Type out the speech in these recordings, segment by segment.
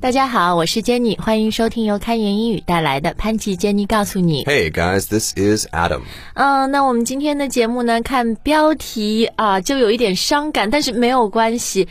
大家好，我是 Jenny，欢迎收听由开言英语带来的潘吉 Jenny 告诉你。Hey guys, this is Adam. 嗯、那我们今天的节目呢，看标题啊，就有一点伤感，但是没有关系。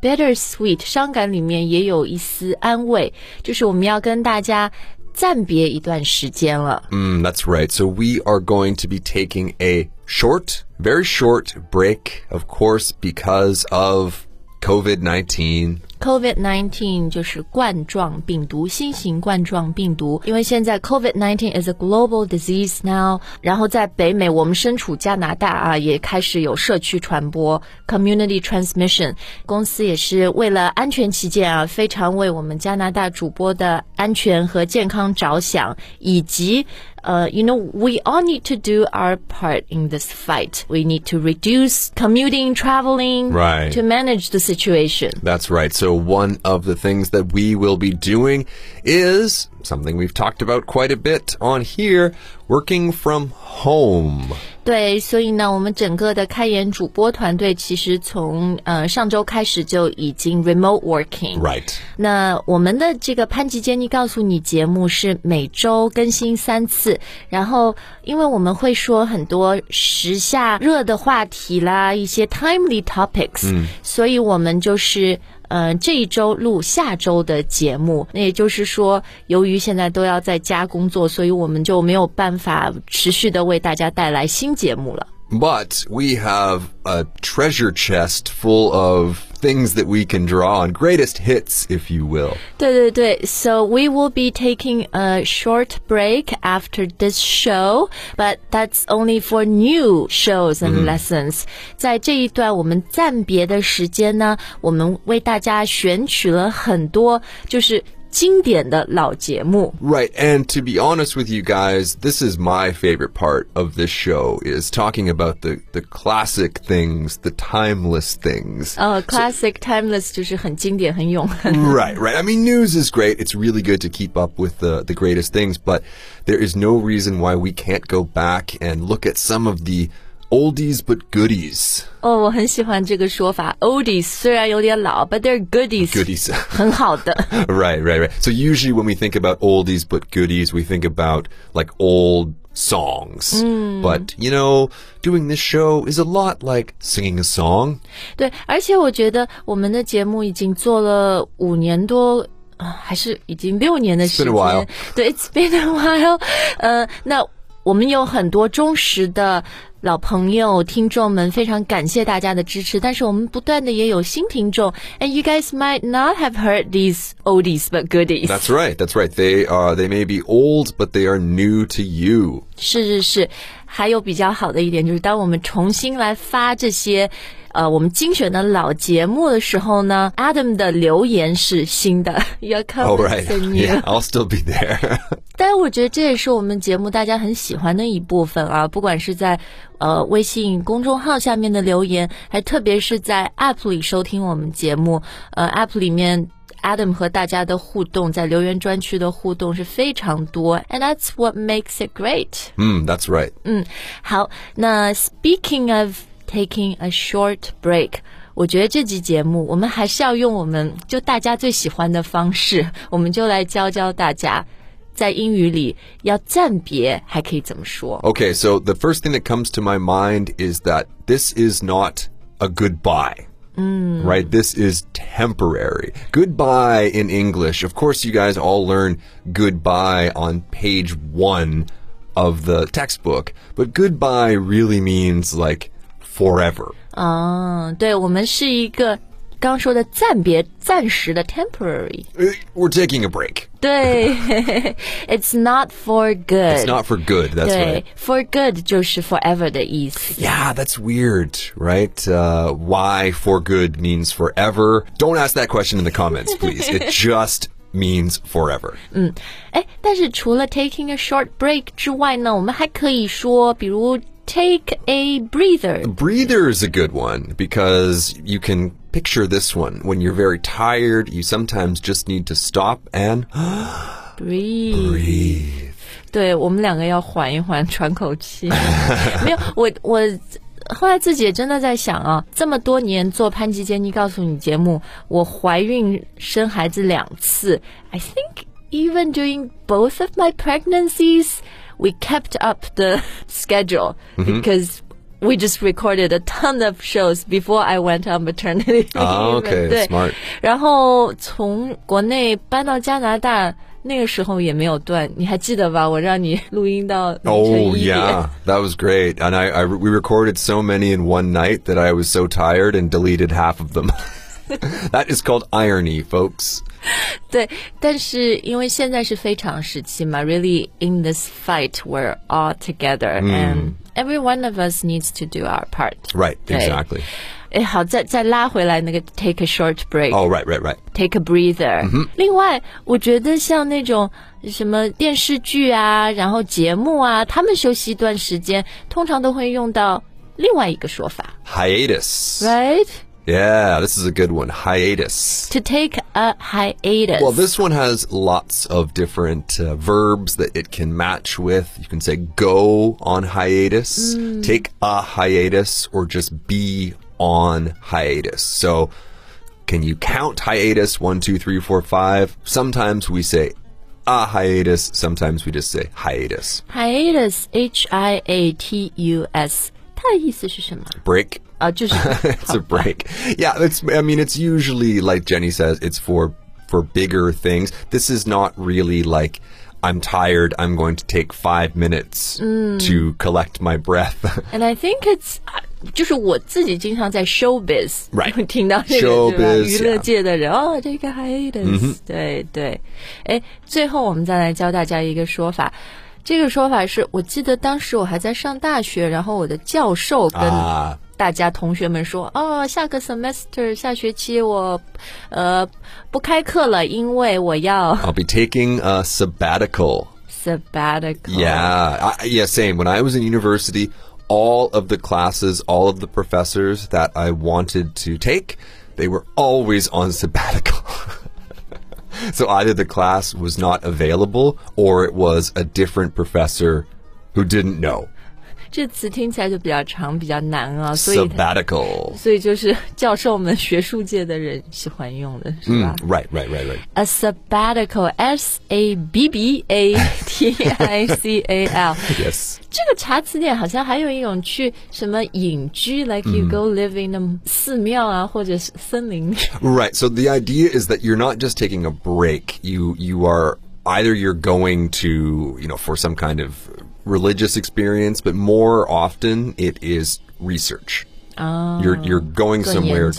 Bittersweet，伤感里面也有一丝安慰，就是我们要跟大家 暂别一段时间了。 Mm, that's right. So we are going to be taking a short, very short break, of course, because of COVID 19. COVID-19 就是冠状病毒，新型冠状病毒。因为现在 COVID-19 is a global disease now，然后在北美，我们身处加拿大啊，也开始有社区传播 （community transmission）。公司也是为了安全起见啊，非常为我们加拿大主播的安全和健康着想，以及。呃、y o u know, we all need to do our part in this fight. We need to reduce commuting, traveling, Right. to manage the situation. That's right. So one of the things that we will be doing is something we've talked about quite a bit on here working from home. 对，所以呢，我们整个的开言主播团队其实从呃上周开始就已经 remote working。Right。那我们的这个潘吉杰尼告诉你节目是每周更新三次，然后因为我们会说很多时下热的话题啦，一些 timely topics，嗯，所以我们就是。嗯，这一周录下周的节目，那也就是说，由于现在都要在家工作，所以我们就没有办法持续的为大家带来新节目了。But we have a treasure chest full of things that we can draw on, greatest hits, if you will. 对对对，So we will be taking a short break after this show, but that's only for new shows and lessons. 在这一段我们暂别的时间呢，我们为大家选取了很多就是 经典的老节目。 Right, and to be honest with you guys, this is my favorite part of this show is talking about the the classic things, the timeless things. 呃、c l a s s i c timeless 就是很经典、很永恒。 Right, right. I mean, news is great. It's really good to keep up with the, the greatest things, but there is no reason why we can't go back and look at some of the oldies but goodies. 哦，我很喜欢这个说法，oldies 虽然有点老，but they're goodies， Goodies. 很好的。 right, right, right. So usually when we think about oldies but goodies, we think about like old songs. But, you know, doing this show is a lot like singing a song. 对，而且我觉得我们的节目已经做了五年多。啊，还是已经六年的时 been a while. 间，对，It's been a while。呃，那我们有很多忠实的 老朋友、听众们，非常感谢大家的支持。但是我们不断的也有新听众，and you guys might not have heard these oldies but goodies。 That's right. That's right. They are they may be old, but they are new to you. 是是是，还有比较好的一点就是，当我们重新来发这些呃我们精选的老节目的时候呢，Adam 的留言是新的，Your Oh right. comments are new。 Yeah, I'll still be there. 但是我觉得这也是我们节目大家很喜欢的一部分啊，不管是在呃微信公众号下面的留言，还特别是在 App 里收听我们节目，呃 App 里面。Adam 和大家的互动，在留言专区的互动是非常多，and that's what makes it great。Hmm, that's right. 嗯好，那 speaking of taking a short break，我觉得这期节目我们还是要用我们就大家最喜欢的方式，我们就来教教大家，在英语里要暂别还可以怎么说。 Okay, so the first thing that comes to my mind is that this is not a goodbye. Right? This is temporary. Goodbye in English. Of course, you guys all learn goodbye on page one of the textbook, but goodbye really means like forever. 嗯，对，我们是一个 刚说的暂别、暂时的 temporary。 Uh, We're taking a break. 对，It's not for good。 It's not for good. That's 对 right. ，for good 就是 forever 的意思。 Yeah, that's weird, right? Uh, why for good means forever. Don't ask that question in the comments, please. it just means forever. 哎，但是除了 taking a short break 之外呢，我们还可以说，比如 take a breather。 Breather is a good one because you can picture this one. When you're very tired, you sometimes just need to stop and breathe。 breathe. 对我们两个要缓一缓，喘口气。没有，我我后来自己也真的在想啊，这么多年做潘吉杰尼告诉你节目，我怀孕生孩子两次，I think even during both of my pregnancies, we kept up the schedule because. We just recorded a ton of shows before I went on maternity leave. Ah, okay, 对 smart. 然后从国内搬到加拿大，那个时候也没有断，你还记得吧？我让你录音到凌晨 Oh 一点。 yeah, that was great. And I, I we recorded so many in one night that I was so tired and deleted half of them. that is called irony, folks. 对，但是因为现在是非常时期嘛，really in this fight we're all together、and every one of us needs to do our part。 Right, 对 exactly. 哎，好，再再拉回来那个 take a short break。 Oh, right, right, right. take a breather。另外，我觉得像那种什么电视剧啊，然后节目啊，他们休息一段时间，通常都会用到另外一个说法 Hiatus. ，right？ Yeah, this is a good one. Hiatus. To take a hiatus. Well, this one has lots of different uh, verbs that it can match with. You can say go on hiatus, take a hiatus, or just be on hiatus. So, can you count hiatus? One, two, three, four, five. Sometimes we say a hiatus. Sometimes we just say hiatus. hiatus, H I A T U S，它的意思是什么？ Break. 啊，就是 it's a break. Yeah, it's. I mean, it's usually like Jenny says, it's for for bigger things. This is not really like I'm tired. I'm going to take five minutes to collect my breath. And I think it's 就是我自己经常在 showbiz Right. 会听到这个 Showbiz，对吧？娱乐 yeah 界的人哦，这个 hiatus，、对对。哎，最后我们再来教大家一个说法。这个说法是我记得当时我还在上大学，然后我的教授跟啊 大家同学们说，哦，下个 semester 下学期我呃不开课了，因为我要 I'll be taking a sabbatical. sabbatical。 Yeah, I, yeah, same. When I was in university, all of the classes, all of the professors that I wanted to take, they were always on sabbatical. so either the class was not available or it was a different professor who didn't know. 这词听起来就比较长，比较难啊，所以 Sabbatical. 所以就是教授们、学术界的人喜欢用的，是吧、 Right, right, right, right. a sabbatical, S A B B A T I C A L。 Yes. 这个查词典好像还有一种去什么隐居，like you go live in a 寺庙啊，或者是森林。 Right. So the idea is that you're not just taking a break. You you are either you're going to, you know, for some kind of religious experience, but more often it is research. Oh, you're you're going somewhere.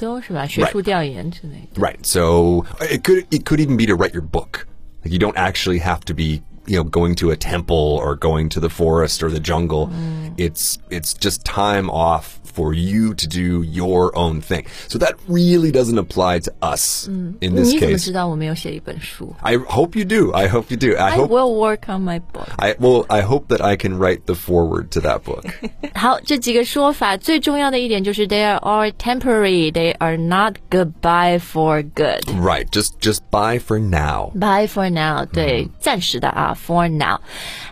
Right. right. So uh, it could it could even be to write your book. Like you don't actually have to be you know, going to a temple or going to the forest or the jungle. It's it's just time off for you to do your own thing. So that really doesn't apply to us in this 你怎么 case. 知道我没有写一本书 I hope you do. I hope you do. I ？I hope will work on my book。 I well I hope that I can write the foreword to that book. 好，这几个说法最重要的一点就是 they are all temporary, they are not goodbye for good. right. Just just bye for now. Bye for now，对，暂时的啊 ，for now。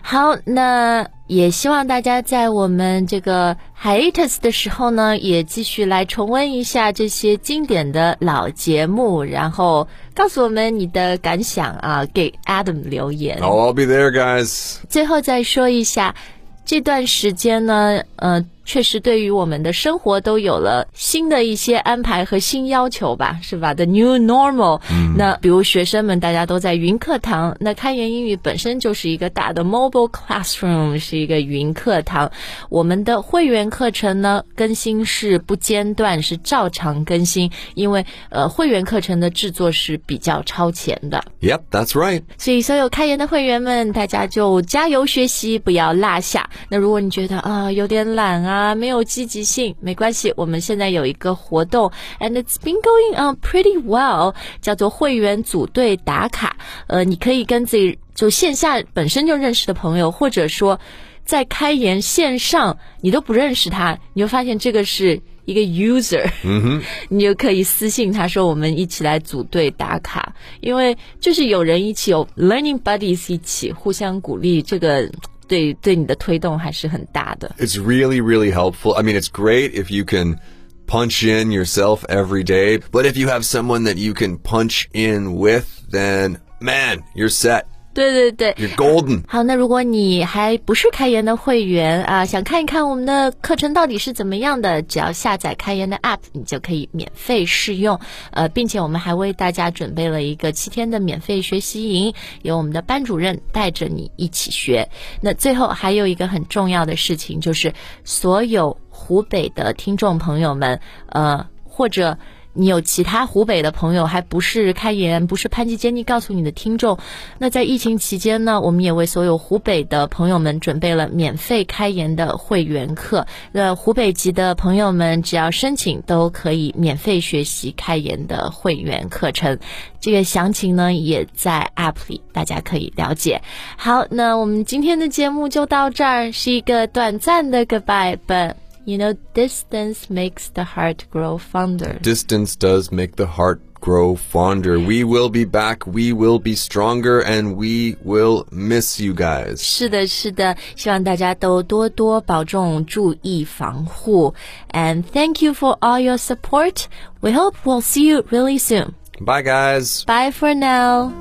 好，那也希望大家在我们这个 hiatus 的时候呢，也继续来重温一下这些经典的老节目，然后告诉我们你的感想啊，给 Adam 留言。 Oh, I'll be there, guys. 最后再说一下，这段时间呢，呃， 确实对于我们的生活都有了新的一些安排和新要求吧，是吧？The new normal。那比如学生们大家都在云课堂，那开源英语本身就是一个大的 mobile classroom，是一个云课堂。我们的会员课程呢，更新是不间断，是照常更新，因为呃，会员课程的制作是比较超前的。Yep, that's right. 所以，所有开研的会员们，大家就加油学习，不要落下。那如果你觉得啊有点懒啊，没有积极性，没关系，我们现在有一个活动，and it's been going on pretty well，叫做会员组队打卡。呃，你可以跟自己就线下本身就认识的朋友，或者说在开言线上你都不认识他，你就发现这个是。一个 user，嗯哼，你就可以私信他说我们一起来组队打卡，因为就是有人一起有 learning buddies 一起互相鼓励，这个对对你的推动还是很大的。 It's really, really helpful. I mean, it's great if you can punch in yourself every day, but if you have someone that you can punch in with, then man, you're set. 对对对，You're golden. 好，那如果你还不是开源的会员啊，想看一看我们的课程到底是怎么样的，只要下载开源的 App，你就可以免费试用。呃，并且我们还为大家准备了一个七天的免费学习营，由我们的班主任带着你一起学。那最后还有一个很重要的事情，就是所有湖北的听众朋友们，呃，或者。你有其他湖北的朋友，还不是开言，不是潘吉杰尼告诉你的听众。那在疫情期间呢，我们也为所有湖北的朋友们准备了免费开言的会员课。那湖北籍的朋友们，只要申请都可以免费学习开言的会员课程。这个详情呢，也在 App 里，大家可以了解。好，那我们今天的节目就到这儿，是一个短暂的 goodbye，but。You know, distance makes the heart grow fonder. Distance does make the heart grow fonder. We will be back. We will be stronger and we will miss you guys. 是的，是的，希望大家都多多保重，注意防护。And thank you for all your support. We hope we'll see you really soon. Bye, guys. Bye for now.